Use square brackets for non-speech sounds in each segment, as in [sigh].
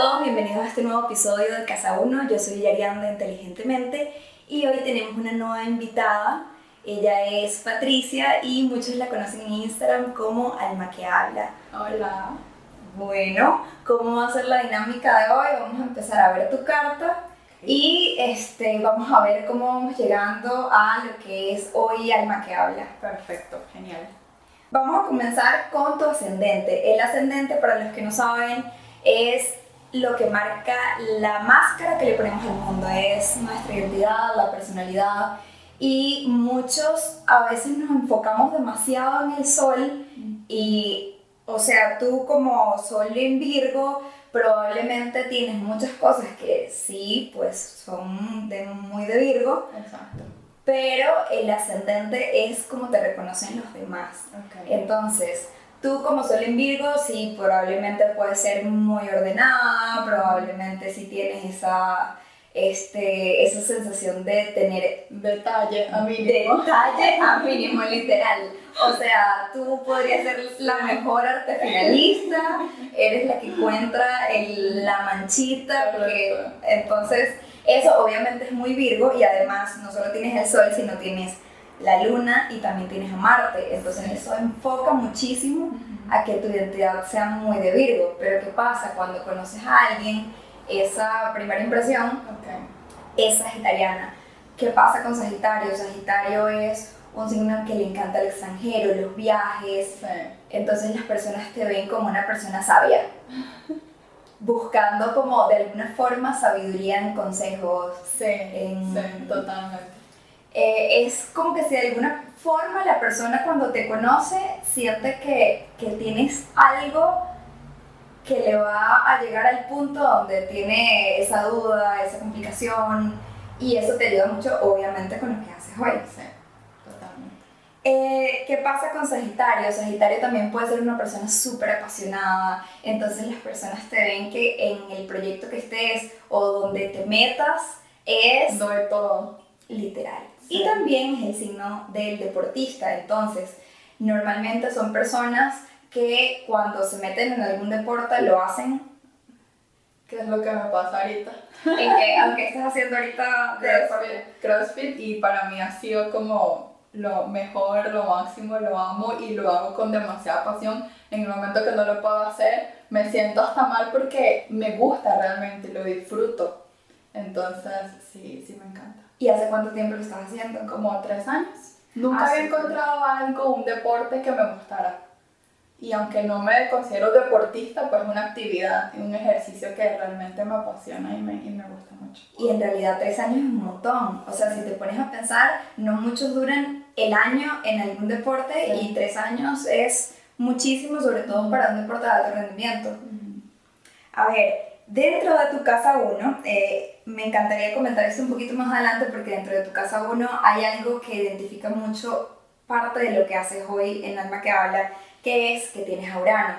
todos, bienvenidos a este nuevo episodio de Casa 1. Yo soy Yarianda Inteligentemente y hoy tenemos una nueva invitada. Ella es Patricia y muchos la conocen en Instagram como Alma que Habla. Hola. Bueno, ¿cómo va a ser la dinámica de hoy? Vamos a empezar a ver tu carta y este, vamos a ver cómo vamos llegando a lo que es hoy Alma que Habla. Perfecto, genial. Vamos a comenzar con tu ascendente. El ascendente, para los que no saben, es lo que marca la máscara que le ponemos al mundo, es nuestra identidad, la personalidad. Y muchos a veces nos enfocamos demasiado en el sol y, o sea, tú como sol en Virgo, probablemente tienes muchas cosas que sí, pues son de, muy de Virgo. Exacto. Pero el ascendente es como te reconocen los demás. Okay. Entonces, Tú como Sol en Virgo, sí, probablemente puedes ser muy ordenada, probablemente sí tienes esa, este, esa sensación de tener detalle a mínimo. Detalle a mínimo, literal. O sea, tú podrías ser la mejor arte finalista, eres la que encuentra el, la manchita, porque, entonces eso obviamente es muy Virgo y además no solo tienes el Sol, sino tienes la luna y también tienes a Marte. Entonces eso enfoca muchísimo a que tu identidad sea muy de Virgo. Pero ¿qué pasa cuando conoces a alguien? Esa primera impresión es sagitariana. ¿Qué pasa con Sagitario? Sagitario es un signo que le encanta el extranjero, los viajes. Entonces las personas te ven como una persona sabia. [laughs] Buscando como de alguna forma sabiduría en consejos. Sí, en, sí totalmente eh, es como que si de alguna forma la persona cuando te conoce siente que, que, tienes algo que le va a llegar al punto donde tiene esa duda, esa complicación y eso te ayuda mucho obviamente con lo que haces hoy. Sí, totalmente. Eh, ¿Qué pasa con Sagitario? Sagitario también puede ser una persona súper apasionada, entonces las personas te ven que en el proyecto que estés o donde te metas es... Doy todo. Literal. Y también es el signo del deportista. Entonces, normalmente son personas que cuando se meten en algún deporte lo hacen. ¿Qué es lo que me pasa ahorita? En que, aunque estás haciendo ahorita CrossFit, CrossFit y para mí ha sido como lo mejor, lo máximo, lo amo y lo hago con demasiada pasión. En el momento que no lo puedo hacer, me siento hasta mal porque me gusta realmente, lo disfruto. Entonces, sí, sí me encanta. ¿Y hace cuánto tiempo lo estás haciendo? Como tres años. Nunca ah, había encontrado algo, un deporte que me gustara. Y aunque no me considero deportista, pues una actividad, un ejercicio que realmente me apasiona y me, y me gusta mucho. Y en realidad tres años es un montón. O sea, si te pones a pensar, no muchos duran el año en algún deporte y tres años es muchísimo, sobre todo para un deporte de alto rendimiento. A ver, Dentro de tu casa 1, eh, me encantaría comentar esto un poquito más adelante porque dentro de tu casa 1 hay algo que identifica mucho parte de lo que haces hoy en Alma que habla, que es que tienes a Urano.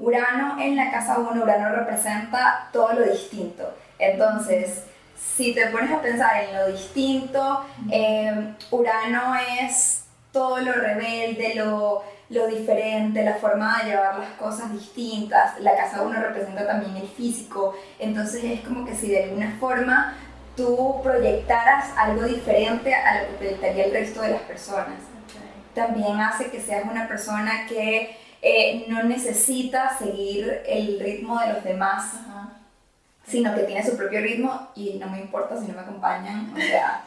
Urano en la casa 1, Urano representa todo lo distinto. Entonces, si te pones a pensar en lo distinto, eh, Urano es todo lo rebelde, lo lo diferente, la forma de llevar las cosas distintas. La casa uno representa también el físico, entonces es como que si de alguna forma tú proyectaras algo diferente a lo que proyectaría el resto de las personas. También hace que seas una persona que eh, no necesita seguir el ritmo de los demás, sino que tiene su propio ritmo y no me importa si no me acompañan, o sea...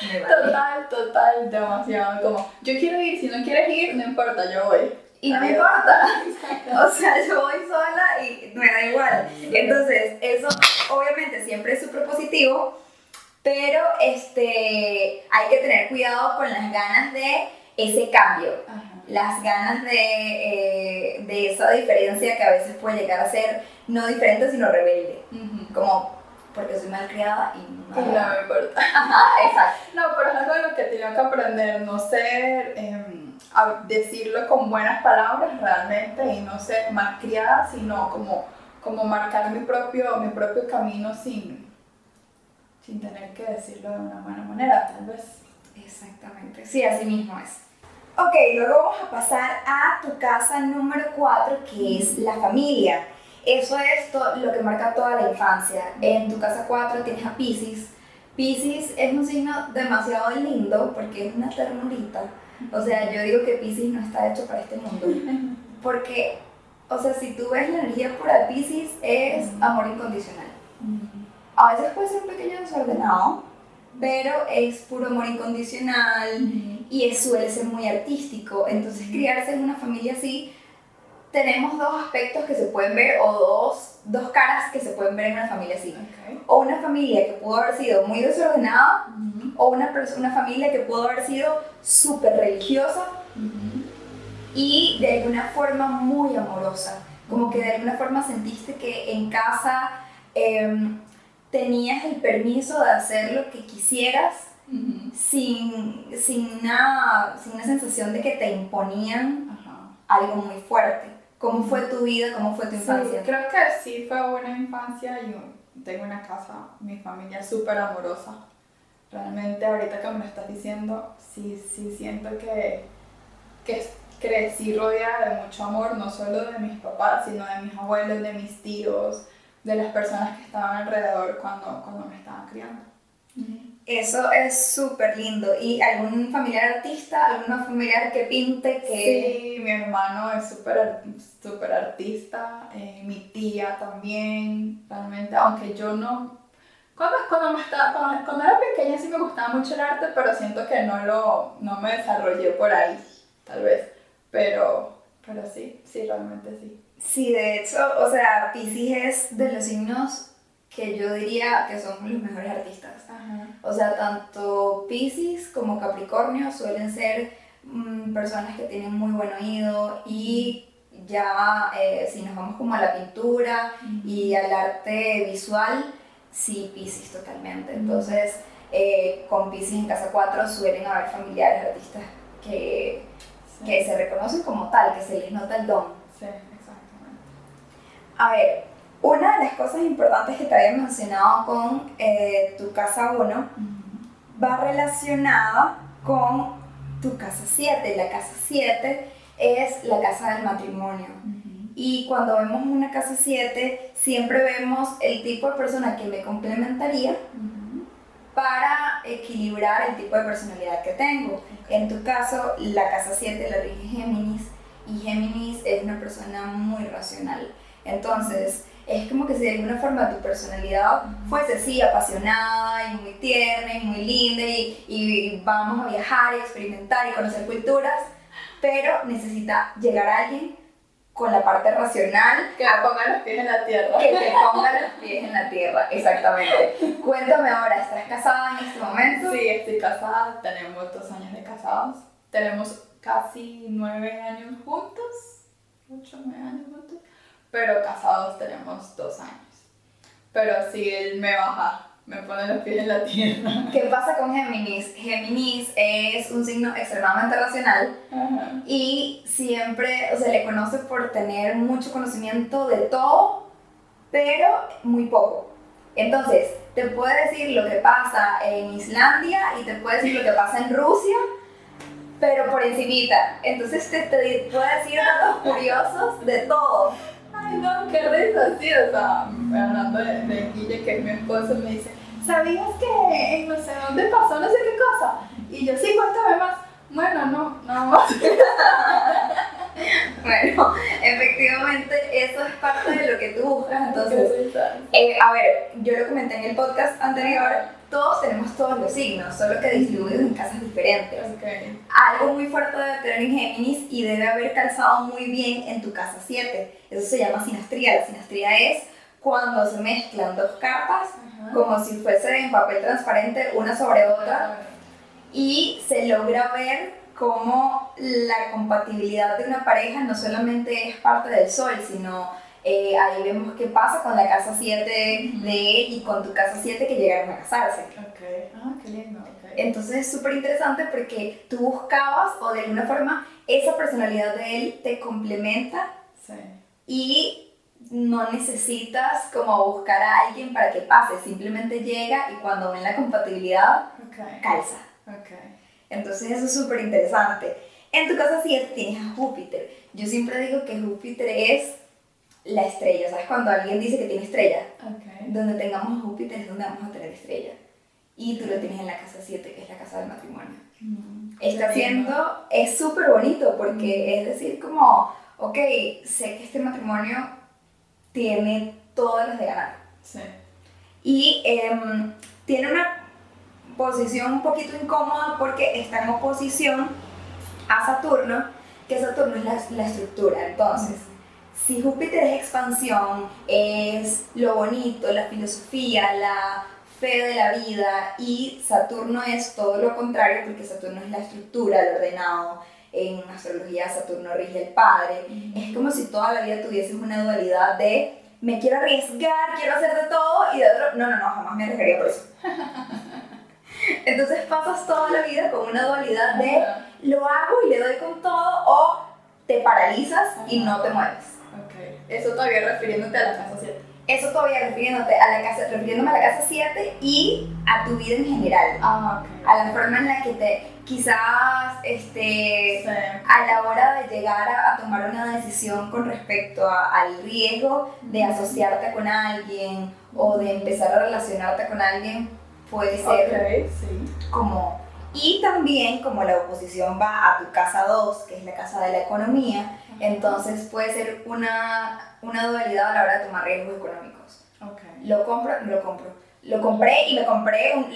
Total, total, demasiado. Como, yo quiero ir, si no quieres ir, no importa, yo voy. Y no importa. [laughs] O sea, yo voy sola y me da igual. Entonces, eso obviamente siempre es súper positivo, pero este, hay que tener cuidado con las ganas de ese cambio. Las ganas de, eh, de esa diferencia que a veces puede llegar a ser no diferente, sino rebelde. Como porque soy malcriada y no, no me importa. [laughs] exacto. No, pero es algo de lo que tenía que aprender, no ser, em, decirlo con buenas palabras realmente y no ser malcriada, sino como, como marcar mi propio, mi propio camino sin, sin tener que decirlo de una buena manera, tal vez. Exactamente, sí, así mismo es. Ok, luego vamos a pasar a tu casa número 4, que es la familia. Eso es lo que marca toda la infancia. En tu casa 4 tienes a Pisces. Pisces es un signo demasiado lindo porque es una ternurita. O sea, yo digo que Pisces no está hecho para este mundo. [laughs] Porque, o sea, si tú ves la energía por el Pisces, es amor incondicional. A veces puede ser un pequeño desordenado, pero es puro amor incondicional y suele ser muy artístico. Entonces, criarse en una familia así tenemos dos aspectos que se pueden ver o dos, dos caras que se pueden ver en una familia así. O una familia que pudo haber sido muy desordenada o una, una familia que pudo haber sido súper religiosa y de alguna forma muy amorosa. Como que de alguna forma sentiste que en casa em, tenías el permiso de hacer lo que quisieras sin, sin, una, sin una sensación de que te imponían algo muy fuerte. ¿Cómo fue tu vida? ¿Cómo fue tu infancia? creo que sí fue una infancia. Yo tengo una casa, mi familia súper amorosa. Realmente ahorita que me lo estás diciendo, sí, sí siento que, que crecí rodeada de mucho amor, no solo de mis papás, sino de mis abuelos, de mis tíos, de las personas que estaban alrededor cuando, cuando me estaban criando. Eso es súper lindo. ¿Y algún familiar artista, alguna familiar que pinte? Que... Sí, mi hermano es súper super artista, eh, mi tía también, realmente, aunque yo no... Cuando, cuando, me estaba, cuando, era pequeña sí me gustaba mucho el arte, pero siento que no, lo, no me desarrollé por ahí, tal vez. Pero, pero sí, sí, realmente sí. Sí, de hecho, o sea, Pisces es de los signos que yo diría que son los mejores artistas. O sea, tanto Pisces como Capricornio suelen ser mm, personas que tienen muy buen oído y ya eh, si nos vamos como a la pintura y al arte visual, sí, Pisces totalmente. Entonces, eh, con Pisces en casa 4 suelen haber familiares artistas que, que se reconocen como tal, que se les nota el don. Sí, exactamente. A ver, una de las cosas importantes que te había mencionado con eh, tu casa 1 va relacionada con tu casa 7. La casa 7 es la casa del matrimonio. Y cuando vemos una casa 7, siempre vemos el tipo de persona que me complementaría para equilibrar el tipo de personalidad que tengo. En tu caso, la casa 7 la rige Géminis y Géminis es una persona muy racional. Entonces, es como que si de alguna forma tu personalidad fuese así, apasionada y muy tierna y muy linda y, y, vamos a viajar y experimentar y conocer culturas, pero necesita llegar a alguien con la parte racional. Que te ponga los pies en la tierra. Que te ponga los pies en la tierra, exactamente. Cuéntame ahora, ¿estás casada en este momento? Sí, estoy casada, tenemos dos años de casados, tenemos casi nueve años juntos, ocho, nueve años juntos pero casados tenemos dos años. Pero si él me baja, me pone los pies en la tierra. [laughs] ¿Qué pasa con Géminis? Géminis es un signo extremadamente racional y siempre, o sea, le conoce por tener mucho conocimiento de todo, pero muy poco. Entonces, te puede decir lo que pasa en Islandia y te puede decir lo que pasa en Rusia, pero por encimita. Entonces te, te puede decir datos curiosos de todo. No, qué risa, sí, o sea, hablando de, de Guille, que es mi esposo, me dice, ¿sabías que en no sé dónde pasó no sé qué cosa? Y yo, sí, cuéntame más. Bueno, no, nada más. bueno, efectivamente, eso es parte de lo que tú buscas. Entonces, eh, a ver, yo lo comenté en el podcast anterior todos tenemos todos los signos, solo que distribuidos en casas diferentes. Algo muy fuerte debe tener en Géminis y debe haber calzado muy bien en tu casa 7. Eso se llama sinastría. La sinastría es cuando se mezclan dos cartas como si fuese en papel transparente una sobre otra y se logra ver cómo la compatibilidad de una pareja no solamente es parte del sol, sino eh, ahí vemos qué pasa con la casa 7 de él y con tu casa 7 que llegaron a casarse. Ok, ah, qué lindo. Entonces es súper interesante porque tú buscabas o de alguna forma esa personalidad de él te complementa sí. y no necesitas como buscar a alguien para que pase, simplemente llega y cuando ven la compatibilidad calza. Okay. Entonces eso es súper interesante. En tu casa 7 tienes a Júpiter. Yo siempre digo que Júpiter es la estrella. ¿Sabes? Cuando alguien dice que tiene estrella, Ok. donde tengamos a Júpiter es donde vamos a tener estrella. Y tú lo tienes en la casa 7, que es la casa del matrimonio. Mm, Está lindo. siendo, es súper bonito porque es decir, como, ok, sé que este matrimonio tiene todas las de ganar. Sí. Y em, tiene una posición un poquito incómoda porque está en oposición a Saturno, que Saturno es la, la estructura. Entonces, si Júpiter es expansión, es lo bonito, la filosofía, la fe de la vida, y Saturno es todo lo contrario, porque Saturno es la estructura, lo ordenado. En astrología Saturno rige el padre. Es como si toda la vida tuvieses una dualidad de me quiero arriesgar, quiero hacer de todo, y de otro, no, no, no, jamás me arriesgaría por eso. [laughs] Entonces pasas toda la vida con una dualidad de lo hago y le doy con todo, o te paralizas y no te mueves. Ok. Eso todavía refiriéndote a la casa 7. Eso todavía refiriéndote a la casa, refiriéndome a la casa 7 y a tu vida en general. Ah, ok. A la forma en la que te, quizás, este, Sí. a la hora de llegar a, a tomar una decisión con respecto a- al riesgo de asociarte con alguien o de empezar a relacionarte con alguien, puede ser Ok, sí. como... Y también como la oposición va a tu casa 2, que es la casa de la economía, entonces puede ser una, una dualidad a la hora de tomar riesgos económicos. Ok. Lo compro, no lo compro. Lo compré y me compré un...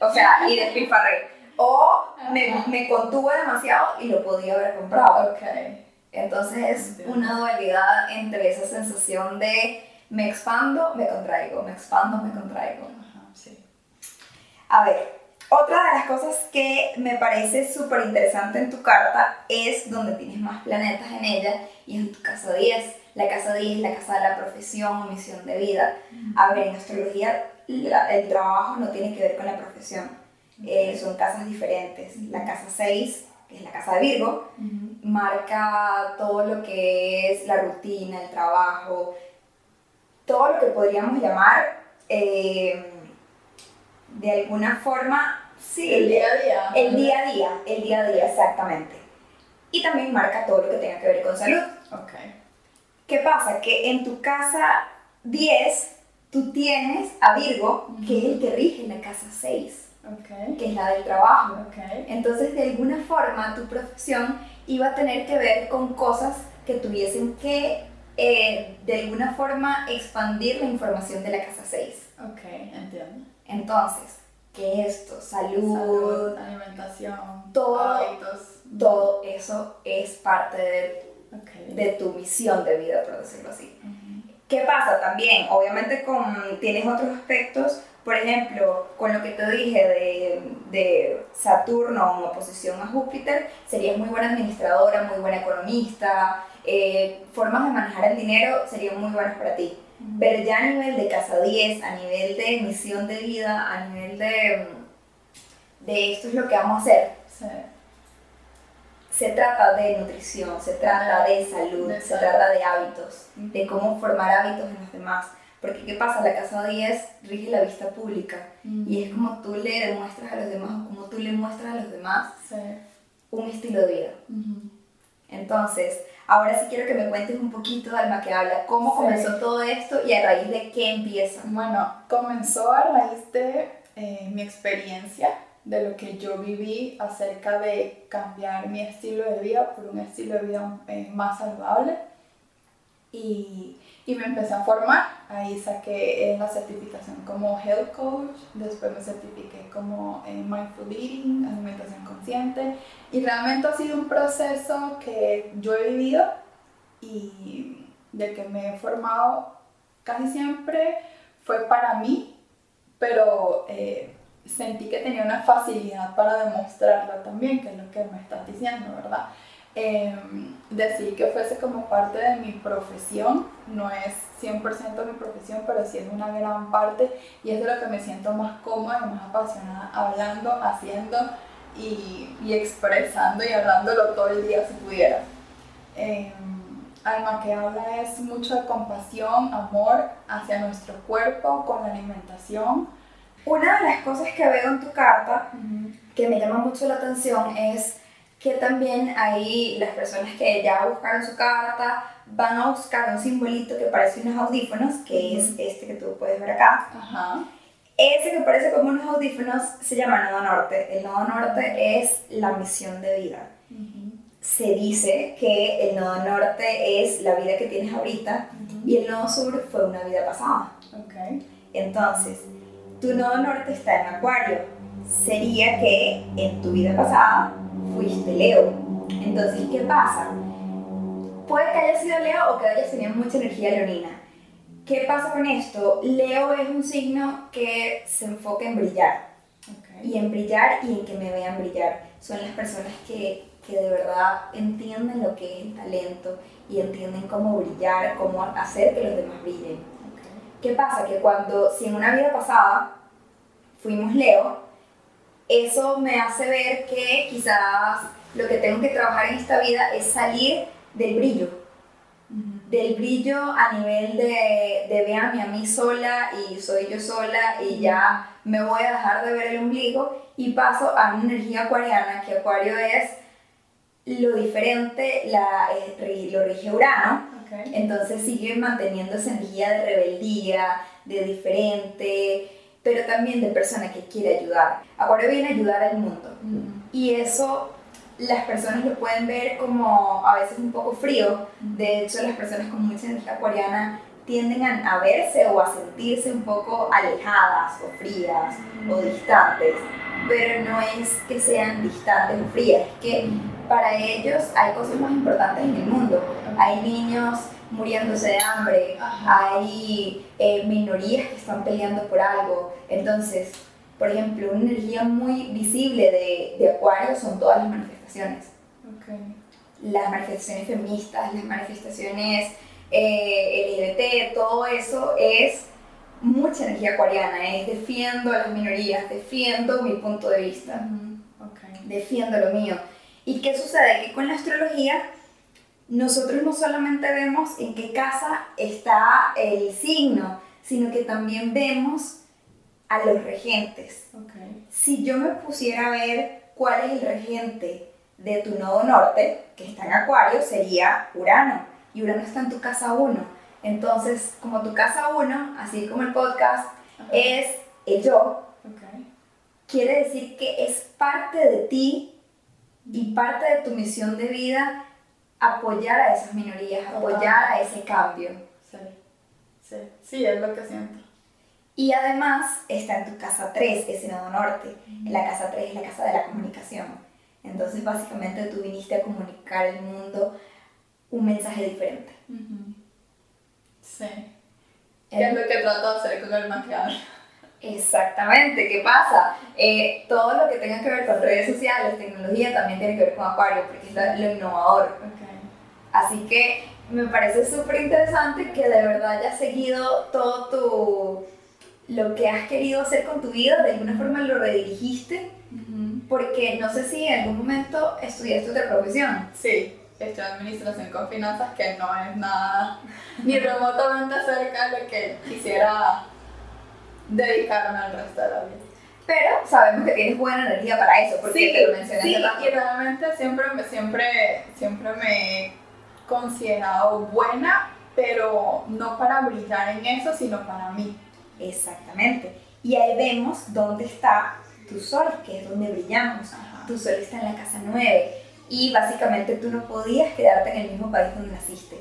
O sea, y [laughs] despilfarré. O me, me contuve demasiado y lo podía haber comprado. Ok. Entonces es una dualidad entre esa sensación de me expando, me contraigo, me expando, me contraigo. A ver, otra de las cosas que me parece súper interesante en tu carta es donde tienes más planetas en ella y es en tu casa 10. La casa 10 es la casa de la profesión o misión de vida. A ver, en astrología la- el trabajo no tiene que ver con la profesión, Eh, son casas diferentes. La casa 6, que es la casa de Virgo, Ujú. marca todo lo que es la rutina, el trabajo, todo lo que podríamos llamar eh, de alguna forma, sí, El día a día. el día a día, el día a día, exactamente. Y también marca todo lo que tenga que ver con salud. Ok. ¿Qué pasa? Que en tu casa 10 tú tienes a Virgo, que es el que rige la casa 6, Ok. que es la del trabajo. Ok. Entonces, de alguna forma, tu profesión iba a tener que ver con cosas que tuviesen que, eh, de alguna forma, expandir la información de la casa 6. Ok, entiendo. Entonces, ¿qué es esto? Salud, Salud, alimentación, todo. hábitos. todo eso es parte de, de tu misión de vida, por decirlo así. ¿Qué pasa también? Obviamente con, tienes otros aspectos, por ejemplo, con lo que te dije de, de Saturno en oposición a Júpiter, serías muy buena administradora, muy buena economista, eh, formas de manejar el dinero serían muy buenas para ti. Pero ya a nivel de casa 10, a nivel de misión de vida, a nivel de, de esto es lo que vamos a hacer, Sí. se trata de nutrición, se trata de salud, De se salud. trata de hábitos, de cómo formar hábitos en los demás. Porque ¿qué pasa? La casa 10 rige la vista pública y es como tú le demuestras a los demás o como tú le muestras a los demás Sí. un estilo de vida. Entonces, ahora sí quiero que me cuentes un poquito, Alma, que habla, cómo Sí. comenzó todo esto y a raíz de qué empieza. Bueno, comenzó a raíz de eh, mi experiencia, de lo que yo viví acerca de cambiar mi estilo de vida por un estilo de vida eh, más saludable. Y, y me empecé a formar. Ahí saqué eh, la certificación como Health Coach, después me certifiqué como eh, Mindful Eating, alimentación consciente. Y realmente ha sido un proceso que yo he vivido y de que me he formado casi siempre fue para mí, pero eh, sentí que tenía una facilidad para demostrarlo también, que es lo que me estás diciendo, ¿verdad? Eh, decidí que fuese como parte de mi profesión, no es 100% mi profesión, pero sí es una gran parte y es de lo que me siento más cómoda y más apasionada hablando, haciendo y, y expresando y hablándolo todo el día si pudiera. Eh, Alma que habla es mucho de compasión, amor hacia nuestro cuerpo con la alimentación. Una de las cosas que veo en tu carta que me llama mucho la atención es que también hay las personas que ya buscaron su carta, van a buscar un simbolito que parece unos audífonos, que es este que tú puedes ver acá. Ajá. Ese que parece como unos audífonos se llama Nodo Norte. El Nodo Norte es la misión de vida. Se dice que el Nodo Norte es la vida que tienes ahorita y el Nodo Sur fue una vida pasada. Entonces, tu Nodo Norte está en Acuario. Sería que en tu vida pasada fuiste Leo. Entonces, ¿qué pasa? Puede que hayas sido Leo o que hayas tenido mucha energía leonina. ¿Qué pasa con esto? Leo es un signo que se enfoca en brillar. Ok. Y en brillar y en que me vean brillar. Son las personas que, que de verdad entienden lo que es el talento y entienden cómo brillar, cómo hacer que los demás brillen. Ok. ¿Qué pasa? Que cuando, si en una vida pasada fuimos Leo, eso me hace ver que quizás lo que tengo que trabajar en esta vida es salir del brillo, del brillo a nivel de, de véanme a mí sola y soy yo sola y ya me voy a dejar de ver el ombligo y paso a una energía acuariana, que acuario es lo diferente, la, eh, lo rige Urano, entonces sigue manteniendo esa energía de rebeldía, de diferente, pero también de persona que quiere ayudar. Acuario viene a ayudar al mundo. Y eso las personas lo pueden ver como a veces un poco frío. De hecho, las personas con mucha energía acuariana tienden a, a verse o a sentirse un poco alejadas o frías o distantes. Pero no es que sean distantes o frías, es que para ellos hay cosas más importantes en el mundo. Hay niños muriéndose de hambre, Ajá. hay eh, minorías que están peleando por algo. Entonces, por ejemplo, una energía muy visible de, de Acuario son todas las manifestaciones. Las manifestaciones feministas, las manifestaciones eh, LGBT, todo eso es mucha energía acuariana, es defiendo a las minorías, defiendo mi punto de vista, defiendo lo mío. ¿Y qué sucede? Que con la astrología nosotros no solamente vemos en qué casa está el signo, sino que también vemos a los regentes. Si yo me pusiera a ver cuál es el regente de tu nodo norte, que está en Acuario, sería Urano. Y Urano está en tu casa 1. Entonces, como tu casa 1, así como el podcast, es el yo, Ok. quiere decir que es parte de ti y parte de tu misión de vida apoyar a esas minorías, apoyar a ese cambio. Sí. Sí. Sí, es lo que siento. Y además está en tu casa 3, ese nodo norte. La casa 3 es la casa de la comunicación. Entonces, básicamente, tú viniste a comunicar al mundo un mensaje diferente. Sí. ¿Qué es Eh, lo que trato de hacer con el maquillaje? Exactamente, ¿qué pasa? Eh, todo lo que tenga que ver con redes sociales, tecnología, también tiene que ver con Acuario, porque es lo, lo innovador. Ok. Así que me parece súper interesante que de verdad hayas seguido todo tu lo que has querido hacer con tu vida, de alguna forma lo redirigiste, porque no sé si en algún momento estudiaste otra profesión. Sí, en administración con finanzas, que no es nada ni remotamente cerca de lo que quisiera dedicarme al resto de la vida. Pero sabemos que tienes buena energía para eso, porque sí, te lo mencioné sí, y realmente siempre, me- siempre, siempre me considerado buena, pero no para brillar en eso, sino para mí. Exactamente. Y ahí vemos dónde está tu sol, que es donde brillamos. Ajá. Tu sol está en la casa 9. Y básicamente tú no podías quedarte en el mismo país donde naciste.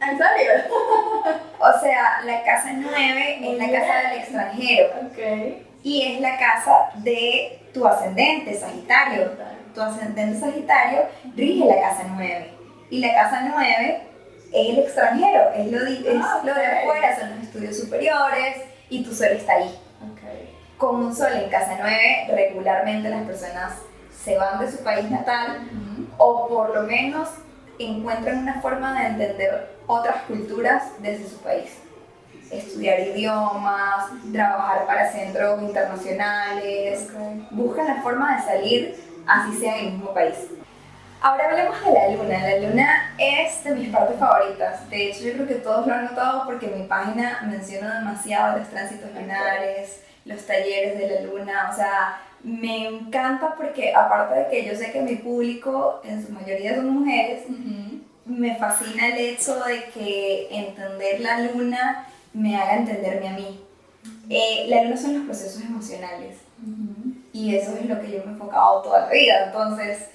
¿En serio? [laughs] O sea, la casa 9 es la casa del extranjero Ok. y es la casa de tu ascendente, Sagitario. Tu ascendente Sagitario rige la casa 9. Y la casa 9 es el extranjero, es lo, es Ah, lo de afuera, son los estudios superiores y tu sol está ahí. Ok. Con un sol en casa 9, regularmente las personas se van de su país natal o por lo menos encuentran una forma de entender otras culturas desde su país. Estudiar idiomas, trabajar para centros internacionales, Ok. buscan la forma de salir así sea en el mismo país. Ahora hablemos de la luna. La luna es de mis partes favoritas. De hecho, yo creo que todos lo han notado porque en mi página menciono demasiado los tránsitos lunares, los talleres de la luna. O sea, me encanta porque aparte de que yo sé que mi público en su mayoría son mujeres, me fascina el hecho de que entender la luna me haga entenderme a mí. Eh, la luna son los procesos emocionales y eso es lo que yo me he enfocado toda la vida. Entonces,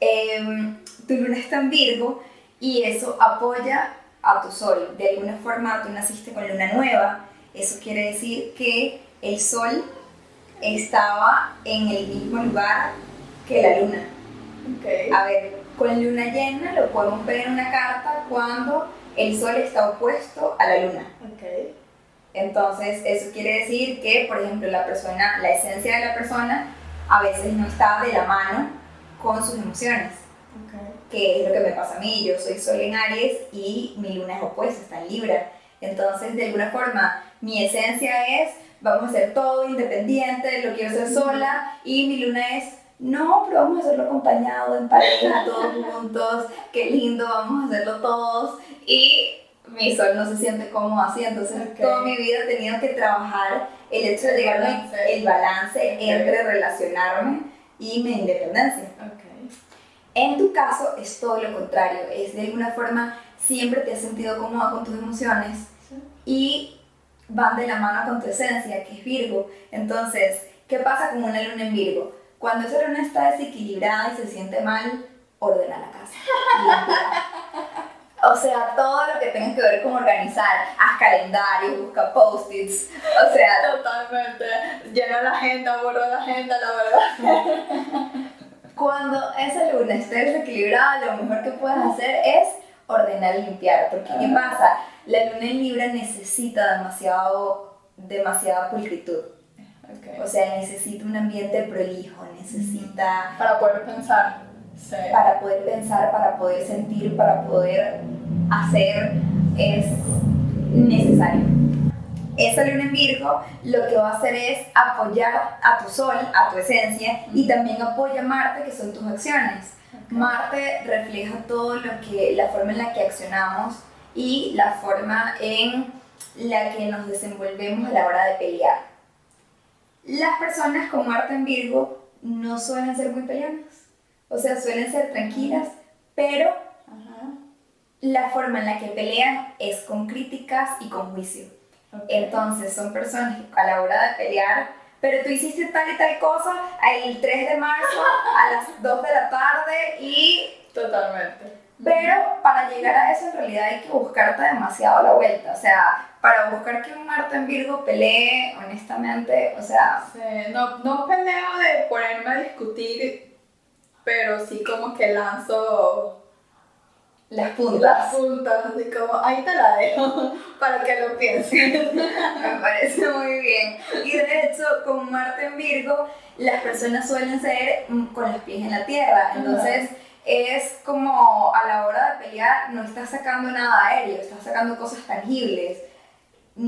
em, tu luna está en Virgo y eso apoya a tu sol. De alguna forma tú naciste con luna nueva. Eso quiere decir que el sol estaba en el mismo lugar que la luna. A ver, con luna llena lo podemos ver en una carta cuando el sol está opuesto a la luna. Entonces, eso quiere decir que, por ejemplo, la persona, la esencia de la persona a veces no está de la mano con sus emociones. Que es lo que me pasa a mí. Yo soy sol en Aries y mi luna es opuesta, está en Libra. Entonces, de alguna forma, mi esencia es, vamos a hacer todo independiente, lo quiero hacer sola, y mi luna es, no, pero vamos a hacerlo acompañado, en pareja, [laughs] todos juntos, qué lindo, vamos a hacerlo todos. Y mi sol no se siente cómodo así, entonces toda mi vida he tenido que trabajar el hecho de llegar al el balance entre relacionarme y mi independencia. En tu caso es todo lo contrario, es de alguna forma siempre te has sentido cómoda con tus emociones y van de la mano con tu esencia, que es Virgo. Entonces, ¿qué pasa con una luna en Virgo? Cuando esa luna está desequilibrada y se siente mal, ordena la casa. O sea, todo lo que tenga que ver con organizar, haz calendario, busca post-its, o sea... Totalmente, llena la agenda, borra la agenda, la verdad. [laughs] Cuando esa luna esté desequilibrada, lo mejor que puedes hacer es ordenar y limpiar, porque ¿qué pasa? La luna en Libra necesita demasiado, demasiada pulcritud. O sea, necesita un ambiente prolijo, necesita... Para poder pensar para poder pensar, para poder sentir, para poder hacer, es necesario. Esa luna en Virgo lo que va a hacer es apoyar a tu sol, a tu esencia, y también apoya a Marte, que son tus acciones. Marte refleja todo lo que, la forma en la que accionamos y la forma en la que nos desenvolvemos a la hora de pelear. Las personas con Marte en Virgo no suelen ser muy peleonas o sea, suelen ser tranquilas, pero la forma en la que pelean es con críticas y con juicio. Entonces, son personas que a la hora de pelear, pero tú hiciste tal y tal cosa el 3 de marzo a las 2 de la tarde y... Totalmente. Pero para llegar a eso en realidad hay que buscarte demasiado la vuelta. O sea, para buscar que un Marte en Virgo pelee, honestamente, o sea... no, no peleo de ponerme a discutir pero sí como que lanzo las puntas. Las puntas, así como, ahí te la dejo [laughs] para que lo pienses. [laughs] Me parece muy bien. Y de hecho, con Marte en Virgo, las personas suelen ser mm, con los pies en la tierra. Entonces, es como a la hora de pelear, no estás sacando nada aéreo, estás sacando cosas tangibles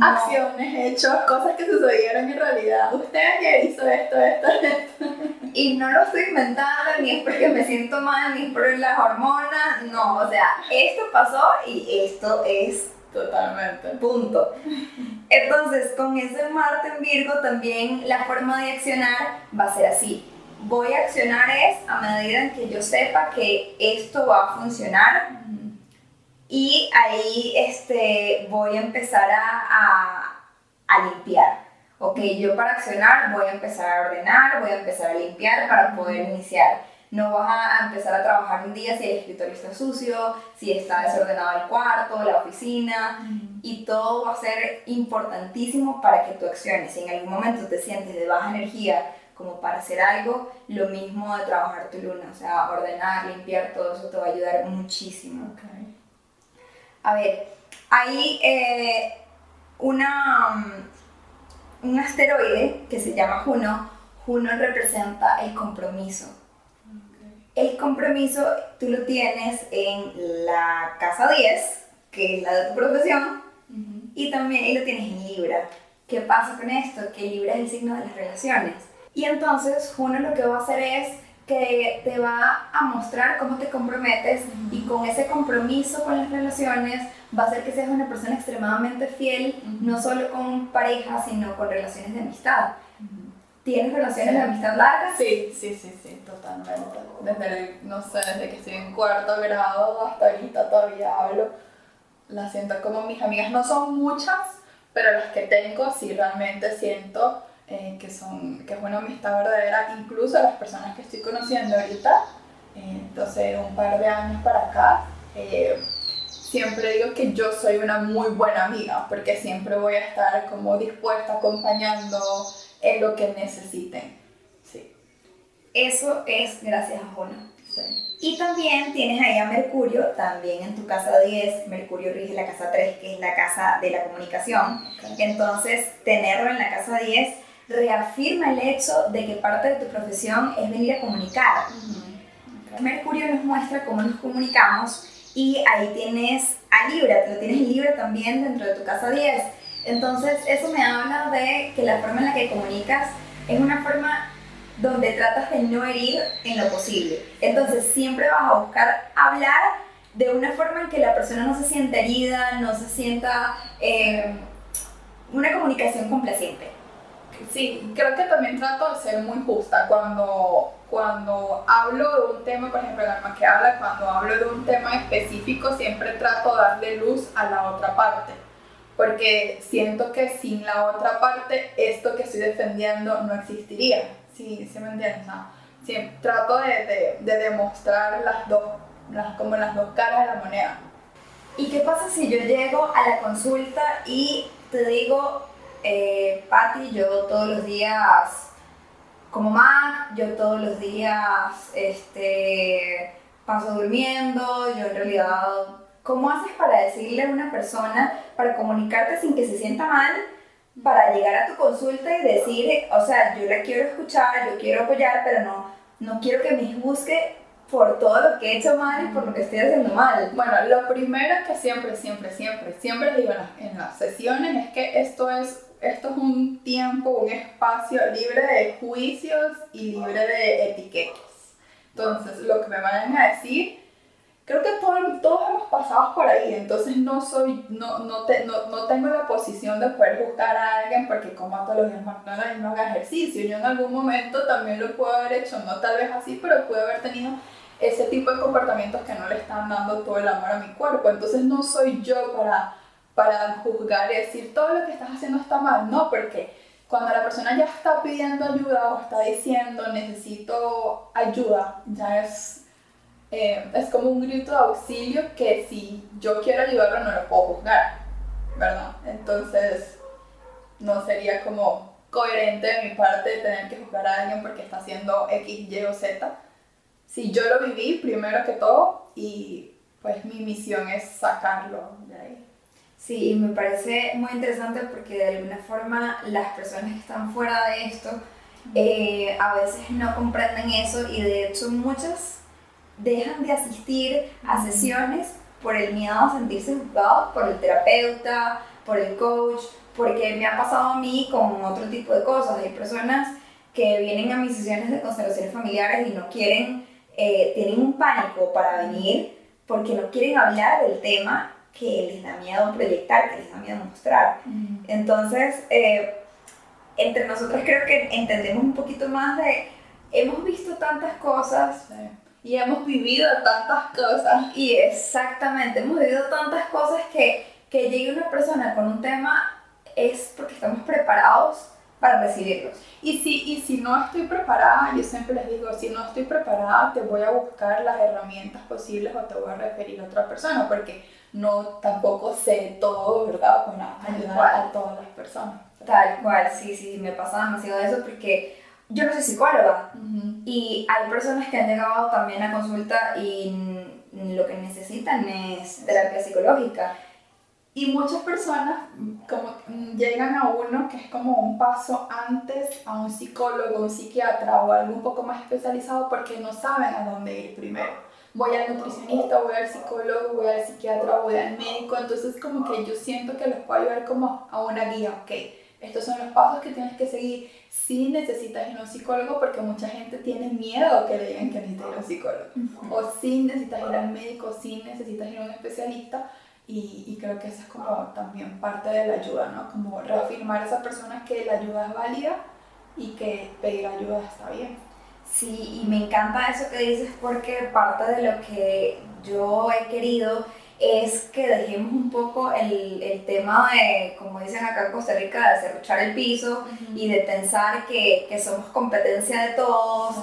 acciones, hechos, cosas que sucedieron en realidad. Usted ayer hizo esto, esto, esto. Y no lo estoy inventando, ni es porque me siento mal, ni es por las hormonas, no, o sea, esto pasó y esto es totalmente. Punto. Entonces, con ese Marte en Virgo también la forma de accionar va a ser así. Voy a accionar es a medida en que yo sepa que esto va a funcionar, y ahí este, voy a empezar a, a, limpiar. Ok, yo para accionar voy a empezar a ordenar, voy a empezar a limpiar para poder iniciar. No vas a empezar a trabajar un día si el escritorio está sucio, si está desordenado el cuarto, la oficina, y todo va a ser importantísimo para que tú acciones. Si en algún momento te sientes de baja energía como para hacer algo, lo mismo de trabajar tu luna, o sea, ordenar, limpiar, todo eso te va a ayudar muchísimo. Okay. A ver, hay eh, una, mm, un asteroide que se llama Juno. Juno representa el compromiso. El compromiso tú lo tienes en la casa 10, que es la de tu profesión, y también lo tienes en Libra. ¿Qué pasa con esto? Que Libra es el signo de las relaciones. Y entonces Juno lo que va a hacer es que te va a mostrar cómo te comprometes y con ese compromiso con las relaciones va a hacer que seas una persona extremadamente fiel, no solo con pareja, sino con relaciones de amistad. ¿Tienes relaciones de amistad largas? Sí, sí, sí, sí, totalmente. Desde, no sé, desde que estoy en cuarto grado hasta ahorita todavía hablo. Las siento como mis amigas. No son muchas, pero las que tengo sí realmente siento eh, que, son, que es una amistad verdadera. Incluso las personas que estoy conociendo ahorita, eh, entonces un par de años para acá, eh, siempre digo que yo soy una muy buena amiga, porque siempre voy a estar como dispuesta, acompañando en lo que necesiten. Sí. Eso es gracias a Juno. Y también tienes ahí a Mercurio, también en tu casa 10, Mercurio rige la casa 3, que es la casa de la comunicación. Entonces, tenerlo en la casa 10 reafirma el hecho de que parte de tu profesión es venir a comunicar. Mercurio nos muestra cómo nos comunicamos y ahí tienes a Libra, lo tienes en Libra también dentro de tu casa 10 entonces, eso me habla de que la forma en la que comunicas es una forma donde tratas de no herir en lo posible. Entonces, siempre vas a buscar hablar de una forma en que la persona no se sienta herida, no se sienta eh, una comunicación complaciente. Sí, creo que también trato de ser muy justa cuando, cuando hablo de un tema, por ejemplo, Alma que habla, cuando hablo de un tema específico, siempre trato de darle luz a la otra parte porque siento que sin la otra parte esto que estoy defendiendo no existiría. ¿Sí, ¿sí me entiendes? No. trato de, de, demostrar las dos, las, como las dos caras de la moneda. ¿Y qué pasa si yo llego a la consulta y te digo, eh, Patti, yo todos los días como Mac, yo todos los días este, paso durmiendo, yo en realidad ¿Cómo haces para decirle a una persona, para comunicarte sin que se sienta mal, para llegar a tu consulta y decir, o sea, yo la quiero escuchar, yo quiero apoyar, pero no, no quiero que me juzgue por todo lo que he hecho mal y por lo que estoy haciendo mal? Bueno, lo primero que siempre, siempre, siempre, siempre digo en las, en las sesiones es que esto es, esto es un tiempo, un espacio libre de juicios y libre de etiquetas. Entonces, lo que me vayan a decir creo que todos, todos hemos pasado por ahí, entonces no soy, no, no, te, no, no, tengo la posición de poder buscar a alguien porque como todos los días McDonald's no haga ejercicio, yo en algún momento también lo puedo haber hecho, no tal vez así, pero puedo haber tenido ese tipo de comportamientos que no le están dando todo el amor a mi cuerpo, entonces no soy yo para, para juzgar y decir todo lo que estás haciendo está mal, no, porque cuando la persona ya está pidiendo ayuda o está diciendo necesito ayuda, ya es eh, es como un grito de auxilio que si yo quiero ayudarlo no lo puedo juzgar, ¿verdad? Entonces no sería como coherente de mi parte tener que juzgar a alguien porque está haciendo X, Y o Z. Si yo lo viví primero que todo y pues mi misión es sacarlo de ahí. Sí, y me parece muy interesante porque de alguna forma las personas que están fuera de esto eh, a veces no comprenden eso y de hecho muchas dejan de asistir a sesiones por el miedo a sentirse juzgados por el terapeuta, por el coach, porque me ha pasado a mí con otro tipo de cosas. Hay personas que vienen a mis sesiones de constelaciones familiares y no quieren, eh, tienen un pánico para venir porque no quieren hablar del tema que les da miedo proyectar, que les da miedo mostrar. Entonces, eh, entre nosotros creo que entendemos un poquito más de, hemos visto tantas cosas y hemos vivido tantas cosas. Y exactamente, hemos vivido tantas cosas que, que llegue una persona con un tema es porque estamos preparados para recibirlos. Y si, y si no estoy preparada, yo siempre les digo, si no estoy preparada, te voy a buscar las herramientas posibles o te voy a referir a otra persona, porque no tampoco sé todo, ¿verdad? Nada, ayudar a todas las personas. Tal cual, sí, sí, me pasa demasiado eso porque yo no soy psicóloga y hay personas que han llegado también a consulta y lo que necesitan es terapia psicológica. Y muchas personas como llegan a uno que es como un paso antes a un psicólogo, un psiquiatra o algo un poco más especializado porque no saben a dónde ir primero. Voy al nutricionista, voy al psicólogo, voy al psiquiatra, voy al médico, entonces como que yo siento que les puedo ayudar como a una guía, ok, estos son los pasos que tienes que seguir si necesitas ir a un psicólogo, porque mucha gente tiene miedo que le digan que necesita ir a un psicólogo. O si necesitas ir al médico, si necesitas ir a un especialista. Y, y, creo que eso es como también parte de la ayuda, ¿no? Como reafirmar a esa persona que la ayuda es válida y que pedir ayuda está bien. Sí, y me encanta eso que dices porque parte de lo que yo he querido es que dejemos un poco el, el tema de, como dicen acá en Costa Rica, de cerruchar el piso y de pensar que, que, somos competencia de todos,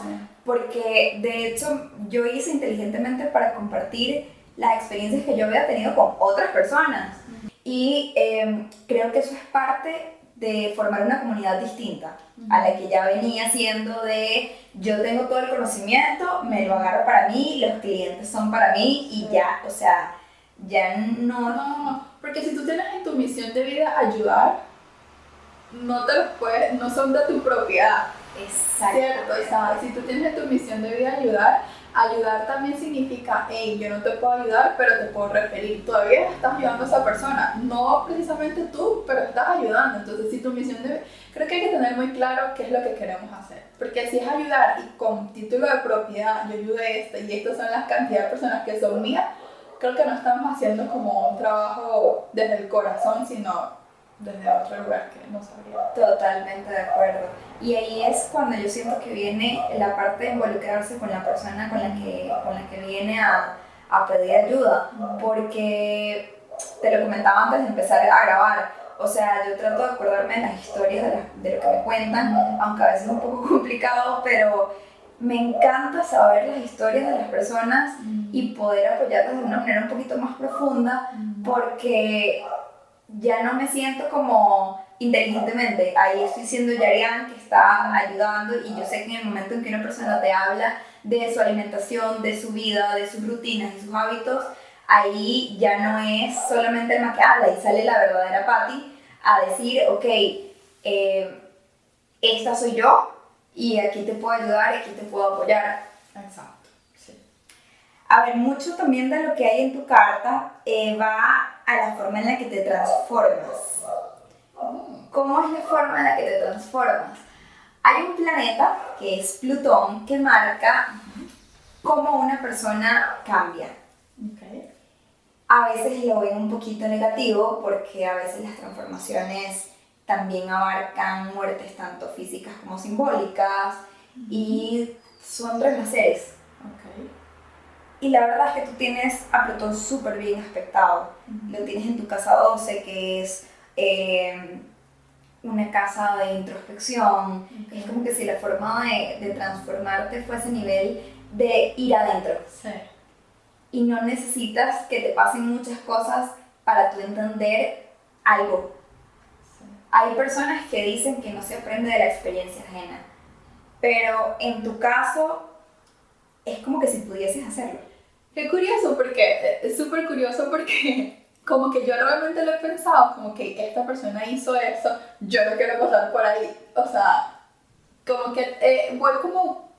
porque de hecho yo hice inteligentemente para compartir las experiencias que yo había tenido con otras personas. Y em, creo que eso es parte de formar una comunidad distinta a la que ya venía siendo de yo tengo todo el conocimiento, me lo agarro para mí, los clientes son para mí y ya, o sea, ya no... No, porque si tú tienes en tu misión de vida ayudar, no te los puedes, no son de tu propiedad. Exacto. ¿Cierto? O sea, si tú tienes en tu misión de vida ayudar, ayudar también significa, hey, yo no te puedo ayudar, pero te puedo referir. Todavía estás ayudando a esa persona. No precisamente tú, pero estás ayudando. Entonces, si tu misión de creo que hay que tener muy claro qué es lo que queremos hacer. Porque si es ayudar y con título de propiedad, yo ayudé a este y estas son las cantidades de personas que son mías, creo que no estamos haciendo como un trabajo desde el corazón, sino desde otro lugar que no sabría. Totalmente de acuerdo. Y ahí es cuando yo siento que viene la parte de involucrarse con la persona con la que, con la que viene a, a pedir ayuda. Porque te lo comentaba antes de empezar a grabar. O sea, yo trato de acordarme de las historias de, de lo que me cuentan, aunque a veces es un poco [laughs] complicado, pero me encanta saber las historias de las personas y poder apoyarlas de una manera un poquito más profunda, porque ya no me siento como inteligentemente, ahí estoy siendo Yarian que está ayudando y yo sé que en el momento en que una persona te habla de su alimentación, de su vida, de sus rutinas y sus hábitos, ahí ya no es solamente el más que habla y sale la verdadera Patty a decir, ok, eh, esta soy yo y aquí te puedo ayudar aquí te puedo apoyar. Exacto. A ver, mucho también de lo que hay en tu carta eh, va a la forma en la que te transformas. ¿Cómo es la forma en la que te transformas? Hay un planeta, que es Plutón, que marca cómo una persona cambia. A veces lo ven un poquito negativo porque a veces las transformaciones también abarcan muertes tanto físicas como simbólicas y son renaceres. Y la verdad es que tú tienes a Plutón súper bien aspectado. Lo tienes en tu casa 12, que es eh, una casa de introspección. Es como que si la forma de, de, transformarte fuese a nivel de ir adentro. Sí. Y no necesitas que te pasen muchas cosas para tú entender algo. Sí. Hay personas que dicen que no se aprende de la experiencia ajena. Pero en tu caso, es como que si pudieses hacerlo. Qué curioso, porque es súper curioso porque [laughs] como que yo realmente lo he pensado, como que esta persona hizo eso, yo no quiero pasar por ahí, o sea, como que eh, voy como,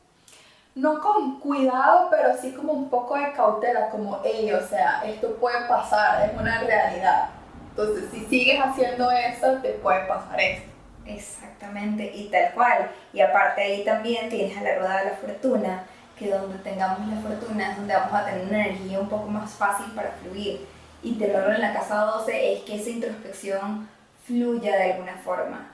no con cuidado, pero sí como un poco de cautela, como, hey, o sea, esto puede pasar, es una realidad. Entonces, si sigues haciendo eso, te puede pasar esto. Exactamente, y tal cual. Y aparte ahí también tienes a la rueda de la fortuna, que donde tengamos la fortuna es donde vamos a tener una energía un poco más fácil para fluir. Y tenerlo en la casa 12 es que esa introspección fluya de alguna forma.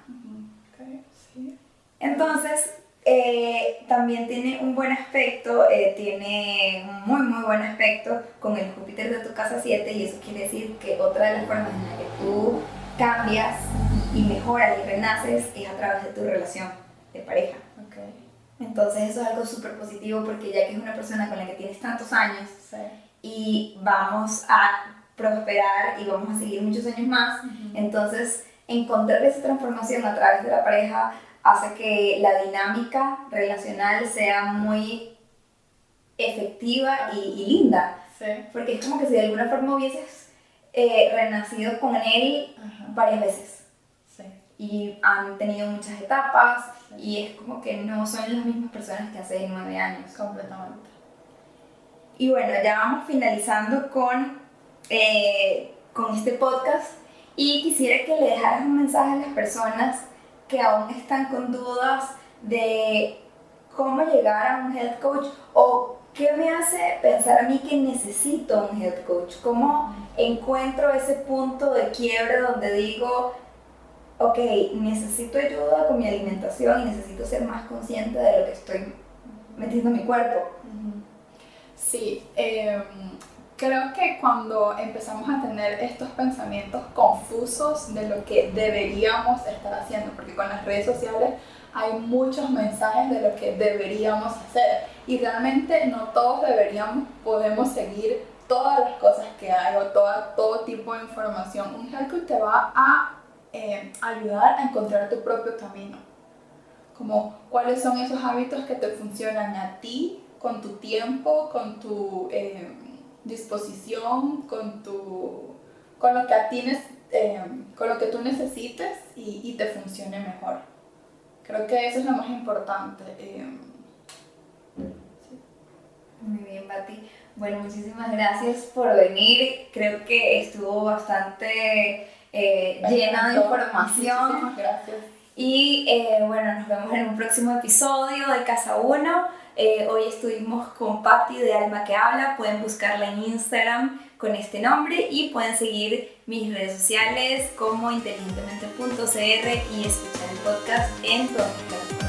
Okay, sí. Entonces, eh, también tiene un buen aspecto, eh, tiene un muy muy buen aspecto con el Júpiter de tu casa 7 y eso quiere decir que otra de las formas en las que tú cambias y mejoras y renaces es a través de tu relación de pareja. Entonces eso es algo súper positivo porque ya que es una persona con la que tienes tantos años sí. y vamos a prosperar y vamos a seguir muchos años más, uh -huh. entonces encontrar esa transformación a través de la pareja hace que la dinámica relacional sea muy efectiva y, y linda. Sí. Porque es como que si de alguna forma hubieses eh, renacido con él varias veces y han tenido muchas etapas y es como que no son las mismas personas que hace nueve años. Completamente. Y bueno, ya vamos finalizando con, eh, con este podcast y quisiera que le dejaras un mensaje a las personas que aún están con dudas de cómo llegar a un health coach o qué me hace pensar a mí que necesito un health coach, cómo encuentro ese punto de quiebre donde digo, ok, necesito ayuda con mi alimentación y necesito ser más consciente de lo que estoy metiendo en mi cuerpo. Sí, em, creo que cuando empezamos a tener estos pensamientos confusos de lo que deberíamos estar haciendo, porque con las redes sociales hay muchos mensajes de lo que deberíamos hacer y realmente no todos deberíamos, podemos seguir todas las cosas que hay o toda, todo tipo de información. Un Health te va a eh, ayudar a encontrar tu propio camino. Como cuáles son esos hábitos que te funcionan a ti, con tu tiempo, con tu eh, disposición, con, tu, con, lo que a ti, eh, con lo que tú necesites y, y te funcione mejor. Creo que eso es lo más importante. Eh, Muy bien, Pati. Bueno, muchísimas gracias por venir. Creo que estuvo bastante eh, llena de información. Muchísimas gracias. Y eh, bueno, nos vemos en un próximo episodio de Casa 1. hoy estuvimos con Patti de Alma que Habla. Pueden buscarla en Instagram con este nombre y pueden seguir mis redes sociales como inteligentemente.cr y escuchar el podcast en todas mis plataformas.